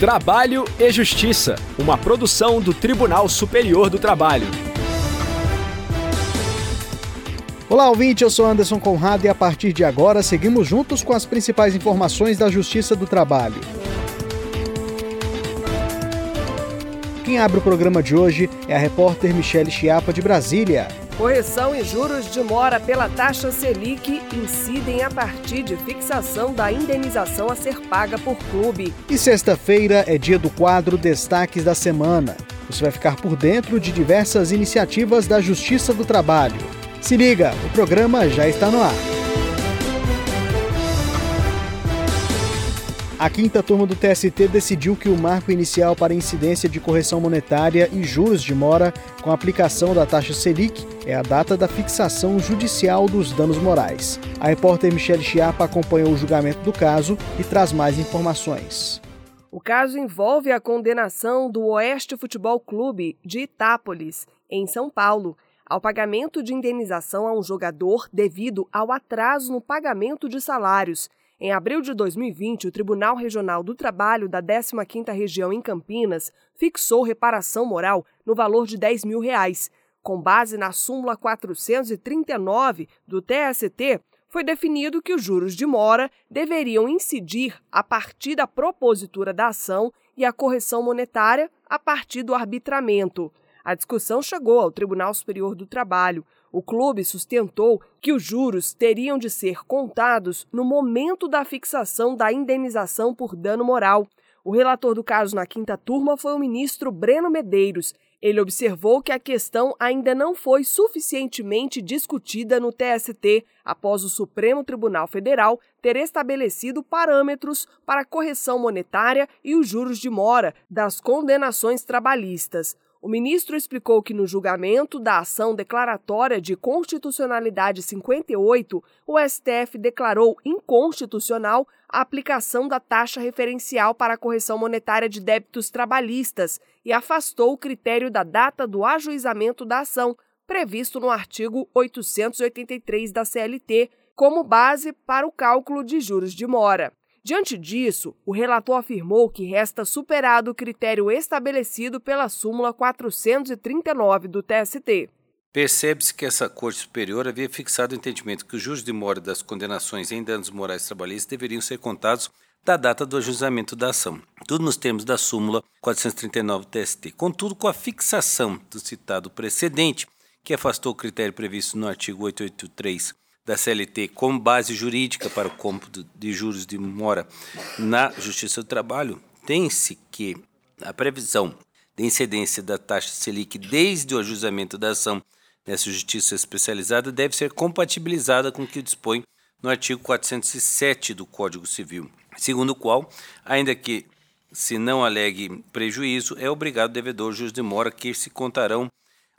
Trabalho e Justiça, uma produção do Tribunal Superior do Trabalho. Olá, ouvinte, eu sou Anderson Conrado e a partir de agora seguimos juntos com as principais informações da Justiça do Trabalho. Quem abre o programa de hoje é a repórter Michele Chiapa de Brasília. Correção e juros de mora pela taxa Selic incidem a partir de fixação da indenização a ser paga por clube. E sexta-feira é dia do quadro Destaques da Semana. Você vai ficar por dentro de diversas iniciativas da Justiça do Trabalho. Se liga, o programa já está no ar. A quinta turma do TST decidiu que o marco inicial para incidência de correção monetária e juros de mora com aplicação da taxa Selic é a data da fixação judicial dos danos morais. A repórter Michelle Chiapa acompanhou o julgamento do caso e traz mais informações. O caso envolve a condenação do Oeste Futebol Clube de Itápolis, em São Paulo, ao pagamento de indenização a um jogador devido ao atraso no pagamento de salários em abril de 2020, o Tribunal Regional do Trabalho da 15ª Região em Campinas fixou reparação moral no valor de 10 mil reais. Com base na súmula 439 do TST, foi definido que os juros de mora deveriam incidir a partir da propositura da ação e a correção monetária a partir do arbitramento. A discussão chegou ao Tribunal Superior do Trabalho. O clube sustentou que os juros teriam de ser contados no momento da fixação da indenização por dano moral. O relator do caso na quinta turma foi o ministro Breno Medeiros. Ele observou que a questão ainda não foi suficientemente discutida no TST após o Supremo Tribunal Federal ter estabelecido parâmetros para a correção monetária e os juros de mora das condenações trabalhistas. O ministro explicou que no julgamento da ação declaratória de constitucionalidade 58, o STF declarou inconstitucional a aplicação da taxa referencial para a correção monetária de débitos trabalhistas e afastou o critério da data do ajuizamento da ação, previsto no artigo 883 da CLT, como base para o cálculo de juros de mora. Diante disso, o relator afirmou que resta superado o critério estabelecido pela súmula 439 do TST. Percebe-se que essa Corte Superior havia fixado o entendimento que os juros de mora das condenações em danos morais trabalhistas deveriam ser contados da data do ajuizamento da ação, tudo nos termos da súmula 439 do TST. Contudo, com a fixação do citado precedente, que afastou o critério previsto no artigo 883 da CLT como base jurídica para o cômputo de juros de mora na Justiça do Trabalho, tem-se que a previsão de incidência da taxa Selic desde o ajustamento da ação nessa justiça especializada deve ser compatibilizada com o que dispõe no artigo 407 do Código Civil, segundo o qual, ainda que se não alegue prejuízo, é obrigado o devedor juros de mora que se contarão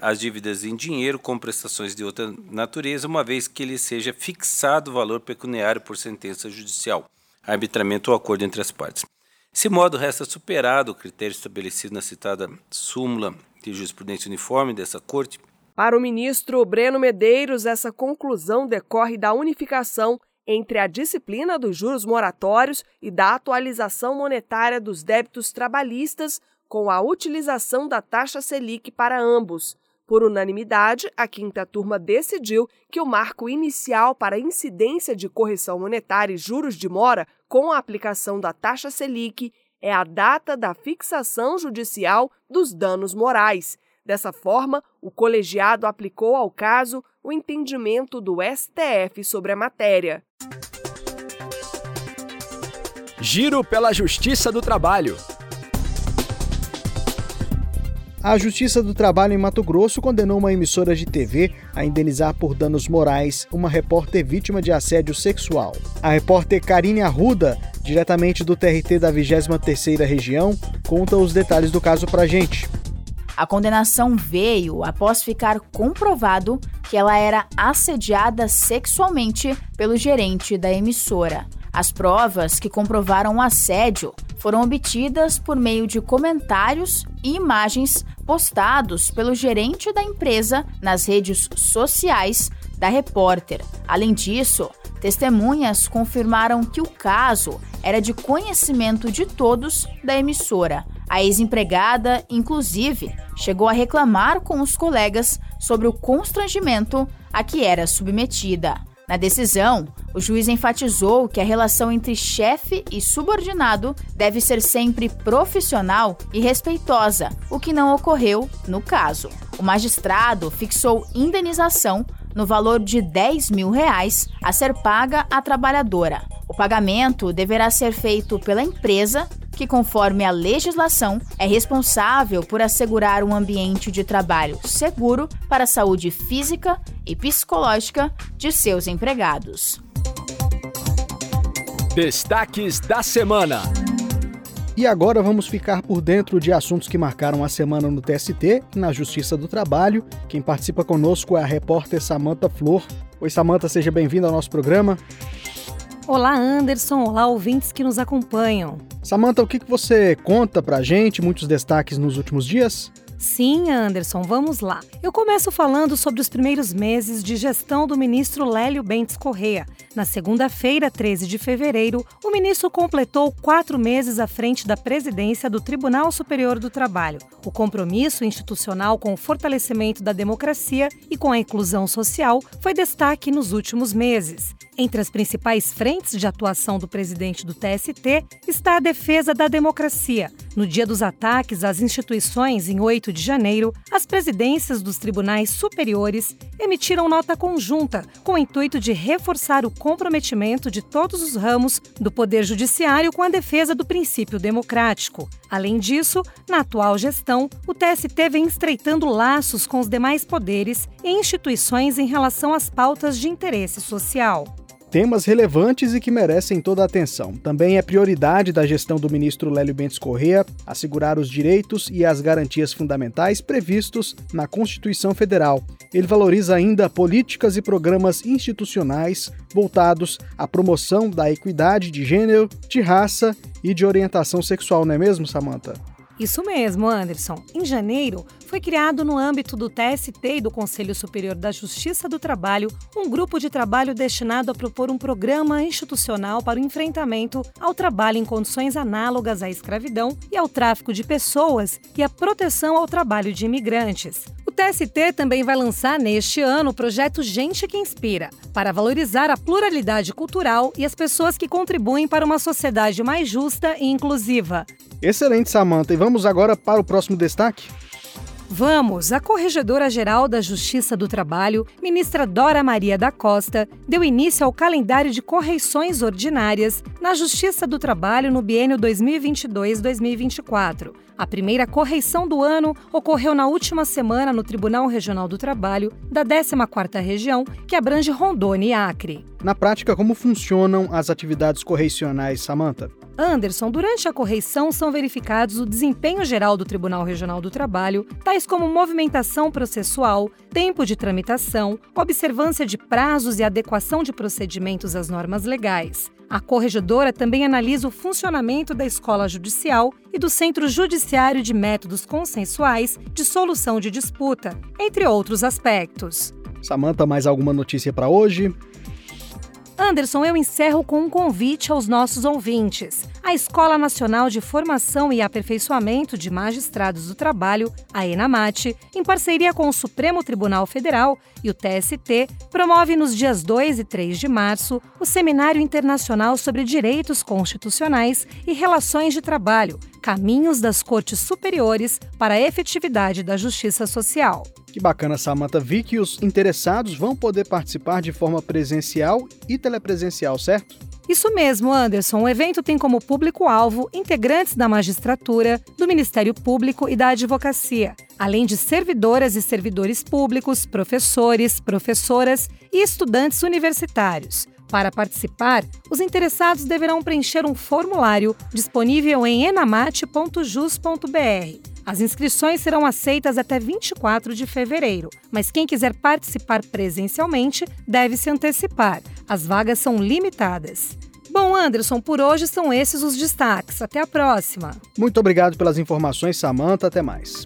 as dívidas em dinheiro com prestações de outra natureza, uma vez que lhe seja fixado o valor pecuniário por sentença judicial, arbitramento ou acordo entre as partes. Desse modo, resta superado o critério estabelecido na citada súmula de jurisprudência uniforme dessa Corte. Para o ministro Breno Medeiros, essa conclusão decorre da unificação entre a disciplina dos juros moratórios e da atualização monetária dos débitos trabalhistas com a utilização da taxa Selic para ambos. Por unanimidade, a quinta turma decidiu que o marco inicial para incidência de correção monetária e juros de mora com a aplicação da taxa Selic é a data da fixação judicial dos danos morais. Dessa forma, o colegiado aplicou ao caso o entendimento do STF sobre a matéria. Giro pela Justiça do Trabalho. A Justiça do Trabalho em Mato Grosso condenou uma emissora de TV a indenizar por danos morais uma repórter vítima de assédio sexual. A repórter Karine Arruda, diretamente do TRT da 23ª Região, conta os detalhes do caso pra gente. A condenação veio após ficar comprovado que ela era assediada sexualmente pelo gerente da emissora. As provas que comprovaram o assédio foram obtidas por meio de comentários e imagens postados pelo gerente da empresa nas redes sociais da repórter. Além disso, Testemunhas confirmaram que o caso era de conhecimento de todos da emissora. A ex-empregada, inclusive, chegou a reclamar com os colegas sobre o constrangimento a que era submetida. Na decisão, o juiz enfatizou que a relação entre chefe e subordinado deve ser sempre profissional e respeitosa, o que não ocorreu no caso. O magistrado fixou indenização no valor de 10 mil reais a ser paga à trabalhadora. O pagamento deverá ser feito pela empresa, que, conforme a legislação, é responsável por assegurar um ambiente de trabalho seguro para a saúde física e psicológica de seus empregados. Destaques da semana. E agora vamos ficar por dentro de assuntos que marcaram a semana no TST e na Justiça do Trabalho. Quem participa conosco é a repórter Samanta Flor. Oi, Samanta, seja bem-vinda ao nosso programa. Olá, Anderson. Olá, ouvintes que nos acompanham. Samanta, o que você conta pra gente? Muitos destaques nos últimos dias? Sim, Anderson, vamos lá. Eu começo falando sobre os primeiros meses de gestão do ministro Lélio Bentes Correa. Na segunda-feira, 13 de fevereiro, o ministro completou quatro meses à frente da presidência do Tribunal Superior do Trabalho. O compromisso institucional com o fortalecimento da democracia e com a inclusão social foi destaque nos últimos meses. Entre as principais frentes de atuação do presidente do TST está a defesa da democracia. No dia dos ataques às instituições, em 8 de janeiro, as presidências dos tribunais superiores emitiram nota conjunta com o intuito de reforçar o comprometimento de todos os ramos do Poder Judiciário com a defesa do princípio democrático. Além disso, na atual gestão, o TST vem estreitando laços com os demais poderes e instituições em relação às pautas de interesse social temas relevantes e que merecem toda a atenção. Também é prioridade da gestão do ministro Lélio Bentes Correa assegurar os direitos e as garantias fundamentais previstos na Constituição Federal. Ele valoriza ainda políticas e programas institucionais voltados à promoção da equidade de gênero, de raça e de orientação sexual, não é mesmo, Samantha? Isso mesmo, Anderson. Em janeiro, foi criado no âmbito do TST e do Conselho Superior da Justiça do Trabalho um grupo de trabalho destinado a propor um programa institucional para o enfrentamento ao trabalho em condições análogas à escravidão e ao tráfico de pessoas e à proteção ao trabalho de imigrantes. O TST também vai lançar neste ano o projeto Gente que Inspira, para valorizar a pluralidade cultural e as pessoas que contribuem para uma sociedade mais justa e inclusiva. Excelente, Samanta. E vamos agora para o próximo destaque? Vamos! A Corregedora-Geral da Justiça do Trabalho, ministra Dora Maria da Costa, deu início ao calendário de correições ordinárias na Justiça do Trabalho no biênio 2022-2024. A primeira correição do ano ocorreu na última semana no Tribunal Regional do Trabalho da 14ª Região, que abrange Rondônia e Acre. Na prática, como funcionam as atividades correicionais, Samanta? Anderson, durante a correição são verificados o desempenho geral do Tribunal Regional do Trabalho, tais como movimentação processual, tempo de tramitação, observância de prazos e adequação de procedimentos às normas legais. A corregedora também analisa o funcionamento da escola judicial e do Centro Judiciário de Métodos Consensuais de Solução de Disputa, entre outros aspectos. Samanta, mais alguma notícia para hoje? Anderson, eu encerro com um convite aos nossos ouvintes. A Escola Nacional de Formação e Aperfeiçoamento de Magistrados do Trabalho, a ENAMAT, em parceria com o Supremo Tribunal Federal e o TST, promove nos dias 2 e 3 de março o Seminário Internacional sobre Direitos Constitucionais e Relações de Trabalho, Caminhos das Cortes Superiores para a Efetividade da Justiça Social. Que bacana, Samantha. Vi que os interessados vão poder participar de forma presencial e telepresencial, certo? Isso mesmo, Anderson. O evento tem como público-alvo integrantes da magistratura, do Ministério Público e da advocacia, além de servidoras e servidores públicos, professores, professoras e estudantes universitários. Para participar, os interessados deverão preencher um formulário disponível em enamate.jus.br. As inscrições serão aceitas até 24 de fevereiro, mas quem quiser participar presencialmente deve se antecipar. As vagas são limitadas. Bom, Anderson, por hoje são esses os destaques. Até a próxima. Muito obrigado pelas informações, Samanta. Até mais.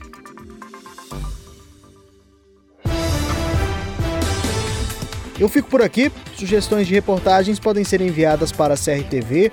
Eu fico por aqui. Sugestões de reportagens podem ser enviadas para crtv.tst.jus.br.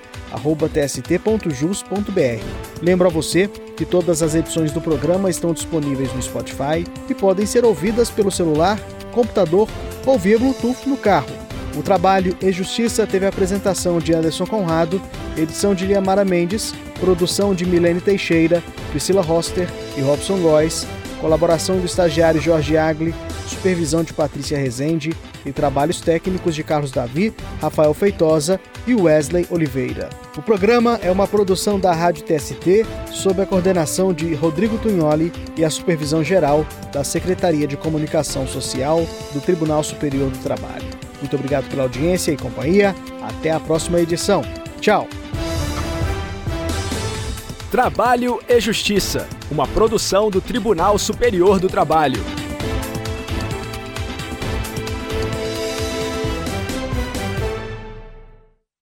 Lembro a você que todas as edições do programa estão disponíveis no Spotify e podem ser ouvidas pelo celular, computador ou via Bluetooth no carro. O trabalho e Justiça teve a apresentação de Anderson Conrado, edição de Liamara Mendes, produção de Milene Teixeira, Priscila Roster e Robson Góes, colaboração do estagiário Jorge Agli, supervisão de Patrícia Rezende e trabalhos técnicos de Carlos Davi, Rafael Feitosa e Wesley Oliveira. O programa é uma produção da Rádio TST, sob a coordenação de Rodrigo Tunholi e a supervisão geral da Secretaria de Comunicação Social do Tribunal Superior do Trabalho. Muito obrigado pela audiência e companhia. Até a próxima edição. Tchau. Trabalho e Justiça, uma produção do Tribunal Superior do Trabalho.